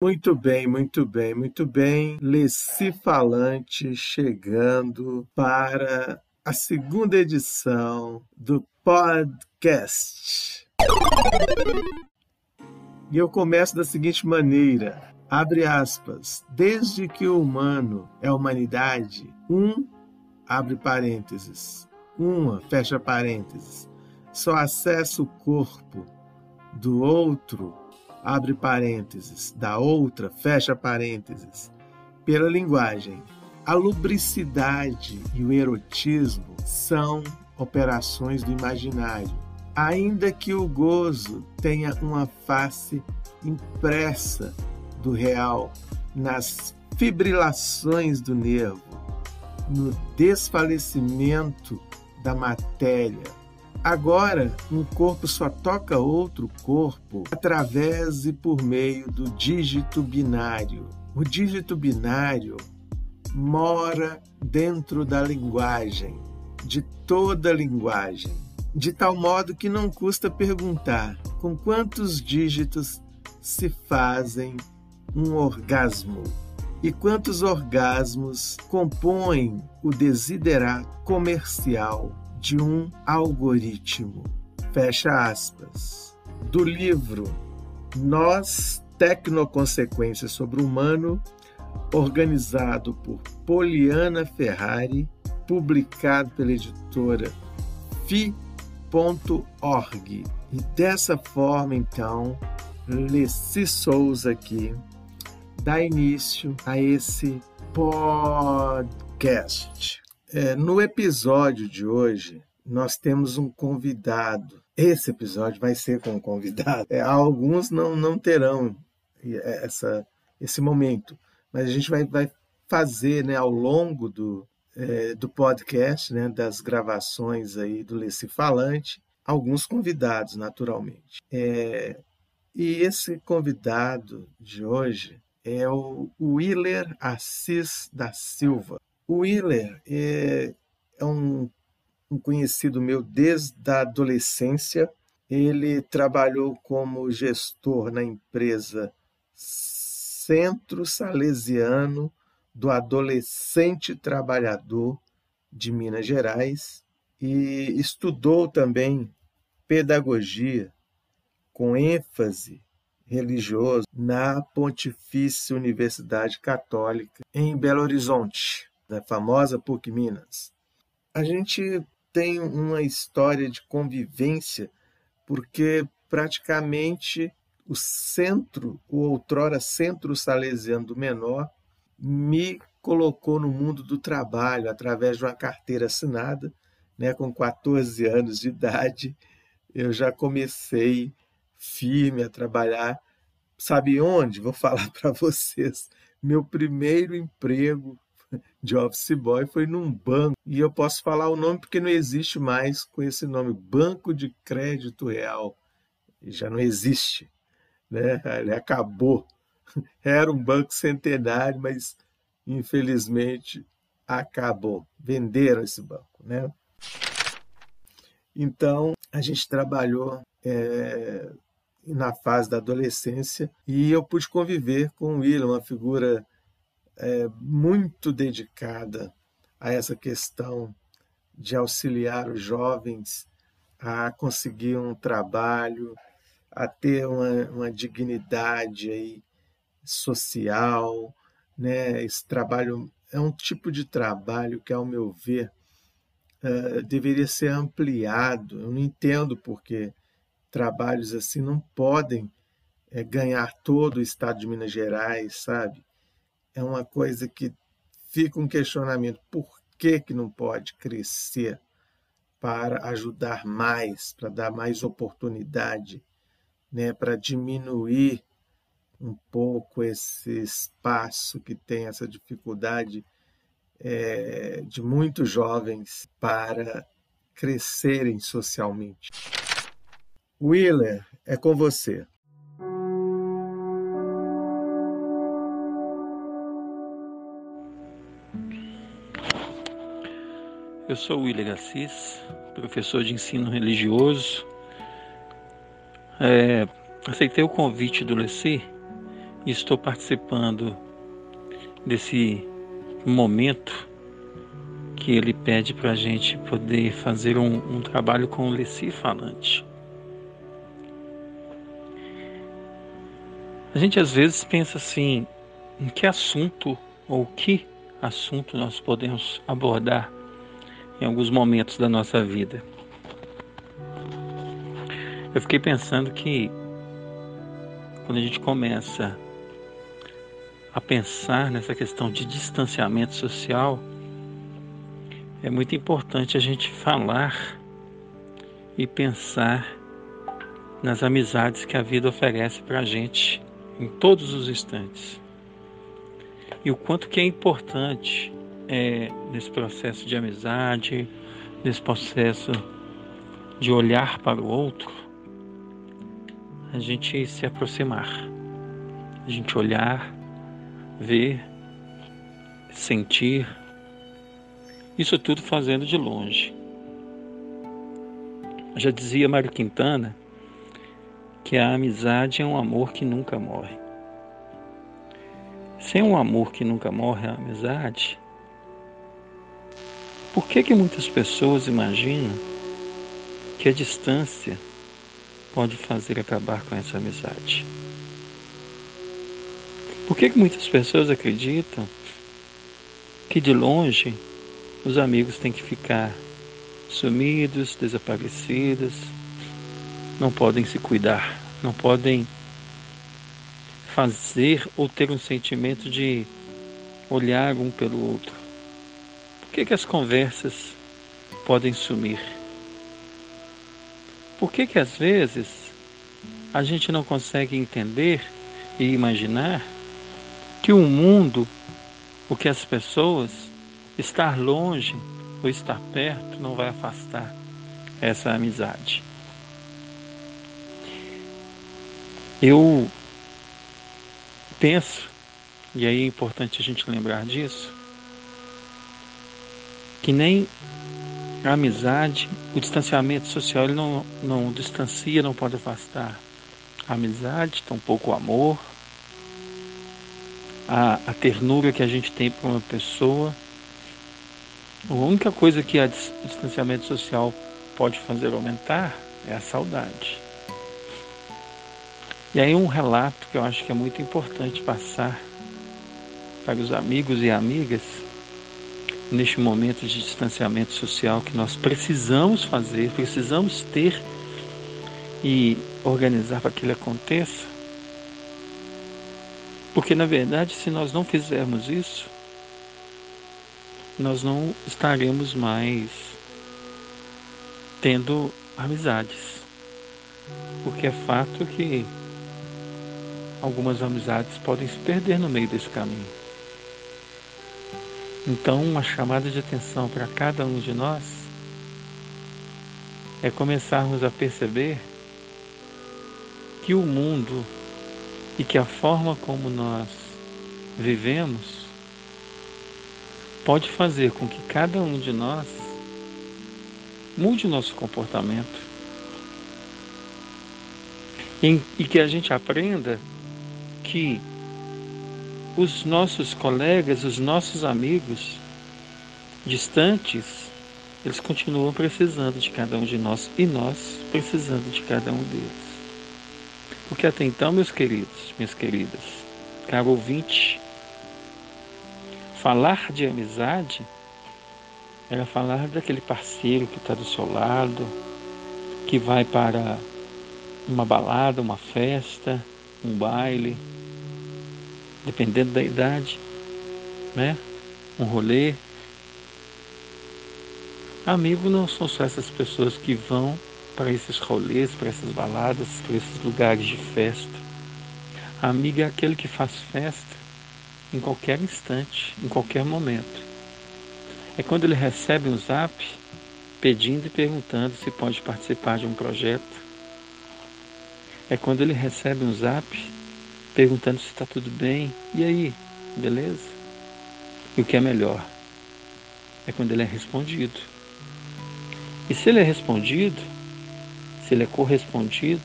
Muito bem, muito bem, muito bem. Leci Falante chegando para a segunda edição do podcast. E eu começo da seguinte maneira: abre aspas, desde que o humano é humanidade, um, abre parênteses, uma, fecha parênteses, só acessa o corpo do outro abre parênteses, da outra, fecha parênteses, pela linguagem. A lubricidade e o erotismo são operações do imaginário, ainda que o gozo tenha uma face impressa do real nas fibrilações do nervo, no desfalecimento da matéria, Agora, um corpo só toca outro corpo através e por meio do dígito binário. O dígito binário mora dentro da linguagem, de toda linguagem, de tal modo que não custa perguntar com quantos dígitos se fazem um orgasmo e quantos orgasmos compõem o desiderar comercial de um algoritmo. Fecha aspas. Do livro Nós, Tecnoconsequências sobre o Humano, organizado por Poliana Ferrari, publicado pela editora fi.org. E dessa forma, então, Leci Souza aqui dá início a esse podcast. É, no episódio de hoje, nós temos um convidado. Esse episódio vai ser com um convidado. É, alguns não, não terão é, essa, esse momento, mas a gente vai, vai fazer né, ao longo do, é, do podcast, né, das gravações aí do Leci Falante, alguns convidados, naturalmente. É, e esse convidado de hoje é o Willer Assis da Silva. O é, é um, um conhecido meu desde a adolescência. Ele trabalhou como gestor na empresa Centro Salesiano do Adolescente Trabalhador de Minas Gerais e estudou também pedagogia com ênfase religioso na Pontifícia Universidade Católica em Belo Horizonte da famosa PUC Minas. A gente tem uma história de convivência porque praticamente o centro, o outrora centro salesiano do menor, me colocou no mundo do trabalho através de uma carteira assinada, né, com 14 anos de idade, eu já comecei firme a trabalhar. Sabe onde? Vou falar para vocês. Meu primeiro emprego de office boy foi num banco. E eu posso falar o nome porque não existe mais com esse nome, Banco de Crédito Real. Já não existe. Né? Ele acabou. Era um banco centenário, mas infelizmente acabou. Venderam esse banco. Né? Então, a gente trabalhou é, na fase da adolescência e eu pude conviver com o William, uma figura é, muito dedicada a essa questão de auxiliar os jovens a conseguir um trabalho, a ter uma, uma dignidade aí social, né? Esse trabalho é um tipo de trabalho que, ao meu ver, uh, deveria ser ampliado. Eu não entendo porque trabalhos assim não podem é, ganhar todo o estado de Minas Gerais, sabe? É uma coisa que fica um questionamento: por que, que não pode crescer para ajudar mais, para dar mais oportunidade, né, para diminuir um pouco esse espaço que tem essa dificuldade é, de muitos jovens para crescerem socialmente. Willer, é com você. Eu sou William Assis, professor de ensino religioso. É, aceitei o convite do Leci e estou participando desse momento que ele pede para a gente poder fazer um, um trabalho com o Leci falante. A gente às vezes pensa assim, em que assunto ou que assunto nós podemos abordar em alguns momentos da nossa vida. Eu fiquei pensando que quando a gente começa a pensar nessa questão de distanciamento social, é muito importante a gente falar e pensar nas amizades que a vida oferece para a gente em todos os instantes. E o quanto que é importante é, nesse processo de amizade, nesse processo de olhar para o outro, a gente se aproximar, a gente olhar, ver, sentir, isso tudo fazendo de longe. Já dizia Mário Quintana que a amizade é um amor que nunca morre. Sem um amor que nunca morre, a amizade, por que, que muitas pessoas imaginam que a distância pode fazer acabar com essa amizade? Por que, que muitas pessoas acreditam que de longe os amigos têm que ficar sumidos, desaparecidos, não podem se cuidar, não podem fazer ou ter um sentimento de olhar um pelo outro? Que, que as conversas podem sumir? Por que, que às vezes a gente não consegue entender e imaginar que o mundo, o que as pessoas, estar longe ou estar perto não vai afastar essa amizade? Eu penso, e aí é importante a gente lembrar disso, que nem a amizade, o distanciamento social, ele não, não distancia, não pode afastar a amizade, tampouco o amor, a, a ternura que a gente tem por uma pessoa. A única coisa que a, o distanciamento social pode fazer aumentar é a saudade. E aí um relato que eu acho que é muito importante passar para os amigos e amigas neste momento de distanciamento social que nós precisamos fazer, precisamos ter e organizar para que ele aconteça. Porque, na verdade, se nós não fizermos isso, nós não estaremos mais tendo amizades. Porque é fato que algumas amizades podem se perder no meio desse caminho. Então, uma chamada de atenção para cada um de nós é começarmos a perceber que o mundo e que a forma como nós vivemos pode fazer com que cada um de nós mude o nosso comportamento. E, que a gente aprenda que os nossos colegas, os nossos amigos distantes, eles continuam precisando de cada um de nós e nós precisando de cada um deles. Porque até então, meus queridos, minhas queridas, caro ouvinte, falar de amizade era falar daquele parceiro que está do seu lado, que vai para uma balada, uma festa, um baile, dependendo da idade, né? Um rolê. Amigo não são só essas pessoas que vão para esses rolês, para essas baladas, para esses lugares de festa. Amigo é aquele que faz festa em qualquer instante, em qualquer momento. É quando ele recebe um zap pedindo e perguntando se pode participar de um projeto. É quando ele recebe um zap perguntando se está tudo bem. E aí, beleza? E o que é melhor é quando ele é respondido. E se ele é respondido, se ele é correspondido,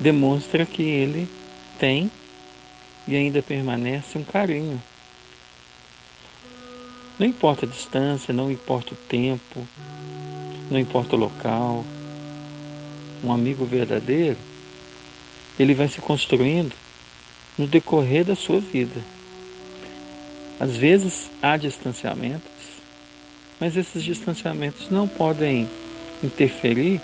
demonstra que ele tem e ainda permanece um carinho. Não importa a distância, não importa o tempo, não importa o local. Um amigo verdadeiro, ele vai se construindo no decorrer da sua vida. Às vezes há distanciamentos, mas esses distanciamentos não podem interferir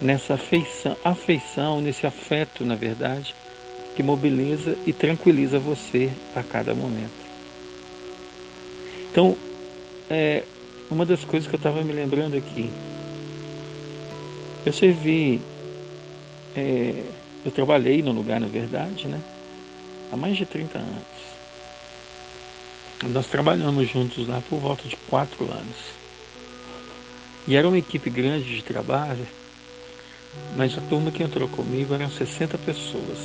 nessa afeição, afeição, nesse afeto, na verdade, que mobiliza e tranquiliza você a cada momento. Então, é, uma das coisas que eu estava me lembrando aqui, eu servi, é, eu trabalhei no lugar, na verdade, né? Há mais de 30 anos. Nós trabalhamos juntos lá por volta de quatro anos. E era uma equipe grande de trabalho, mas a turma que entrou comigo eram 60 pessoas.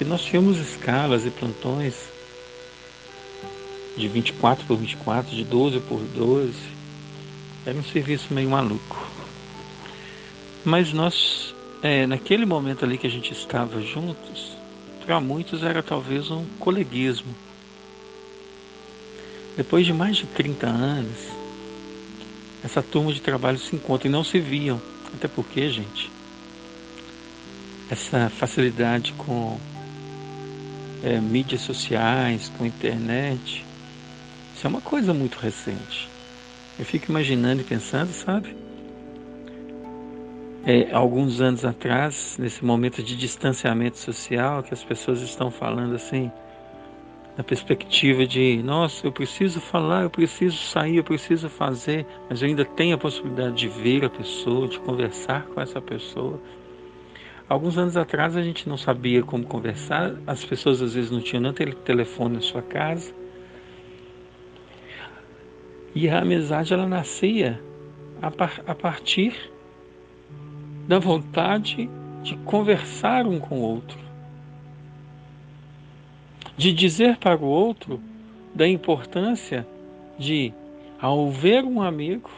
E nós tínhamos escalas e plantões de 24 por 24, de 12 por 12. Era um serviço meio maluco. Mas nós, é, naquele momento ali que a gente estava juntos, para muitos era talvez um coleguismo depois de mais de 30 anos, essa turma de trabalho se encontra e não se viam. Até porque, gente, essa facilidade com é, mídias sociais, com internet, isso é uma coisa muito recente. Eu fico imaginando e pensando, sabe? É, alguns anos atrás, nesse momento de distanciamento social, que as pessoas estão falando assim, na perspectiva de, nossa, eu preciso falar, eu preciso sair, eu preciso fazer, mas eu ainda tenho a possibilidade de ver a pessoa, de conversar com essa pessoa. Alguns anos atrás a gente não sabia como conversar, as pessoas às vezes não tinham nem telefone na sua casa. E a amizade ela nascia a, par a partir da vontade de conversar um com o outro de dizer para o outro da importância de, ao ver um amigo,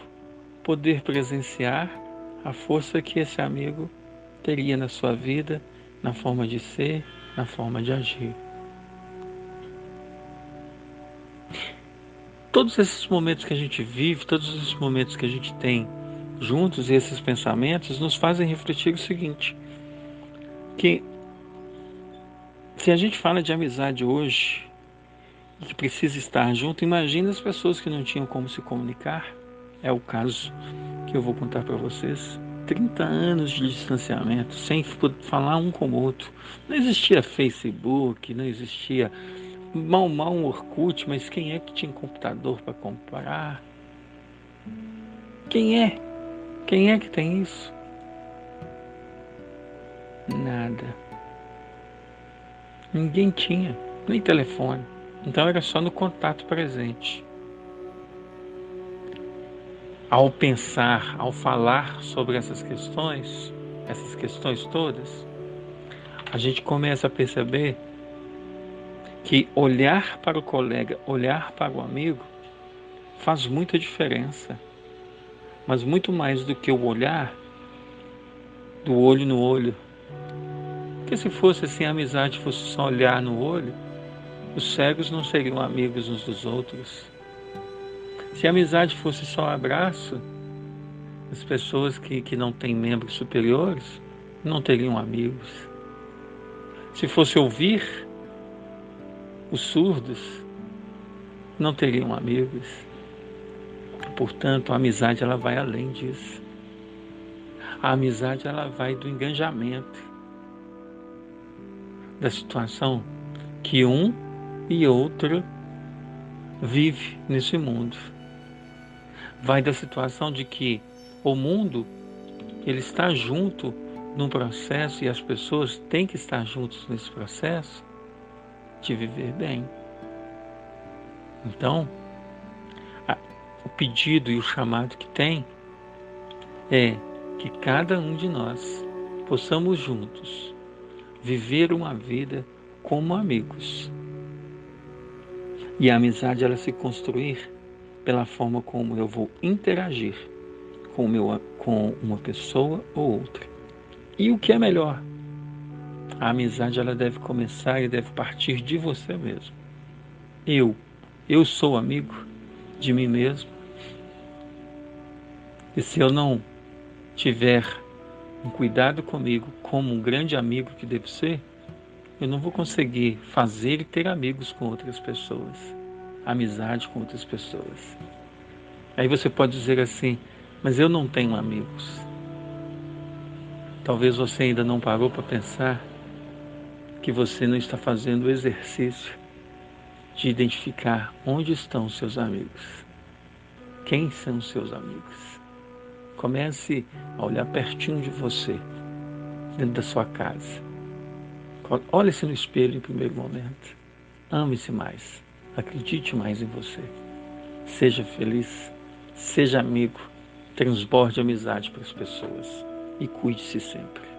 poder presenciar a força que esse amigo teria na sua vida, na forma de ser, na forma de agir. Todos esses momentos que a gente vive, todos esses momentos que a gente tem juntos e esses pensamentos nos fazem refletir o seguinte: que se a gente fala de amizade hoje, que precisa estar junto, imagine as pessoas que não tinham como se comunicar. É o caso que eu vou contar para vocês. 30 anos de distanciamento, sem falar um com o outro. Não existia Facebook, não existia mal mal um Orkut, mas quem é que tinha computador para comprar? Quem é? Quem é que tem isso? Nada. Ninguém tinha, nem telefone. Então era só no contato presente. Ao pensar, ao falar sobre essas questões, essas questões todas, a gente começa a perceber que olhar para o colega, olhar para o amigo, faz muita diferença. Mas muito mais do que o olhar, do olho no olho, porque se fosse assim, a amizade fosse só olhar no olho, os cegos não seriam amigos uns dos outros. Se a amizade fosse só abraço, as pessoas que, que não têm membros superiores não teriam amigos. Se fosse ouvir, os surdos não teriam amigos. Portanto, a amizade ela vai além disso. A amizade ela vai do engajamento da situação que um e outro vive nesse mundo. Vai da situação de que o mundo ele está junto num processo e as pessoas têm que estar juntos nesse processo de viver bem. Então, o pedido e o chamado que tem é que cada um de nós possamos juntos viver uma vida como amigos. E a amizade ela se construir pela forma como eu vou interagir com, meu, com uma pessoa ou outra. E o que é melhor? A amizade ela deve começar e deve partir de você mesmo. Eu, eu sou amigo de mim mesmo. E se eu não tiver um cuidado comigo como um grande amigo que devo ser, eu não vou conseguir fazer e ter amigos com outras pessoas, amizade com outras pessoas. Aí você pode dizer assim, mas eu não tenho amigos. Talvez você ainda não parou para pensar que você não está fazendo o exercício de identificar onde estão seus amigos. Quem são seus amigos? Comece a olhar pertinho de você, dentro da sua casa. Olhe-se no espelho em primeiro momento. Ame-se mais. Acredite mais em você. Seja feliz. Seja amigo. Transborde amizade para as pessoas. E cuide-se sempre.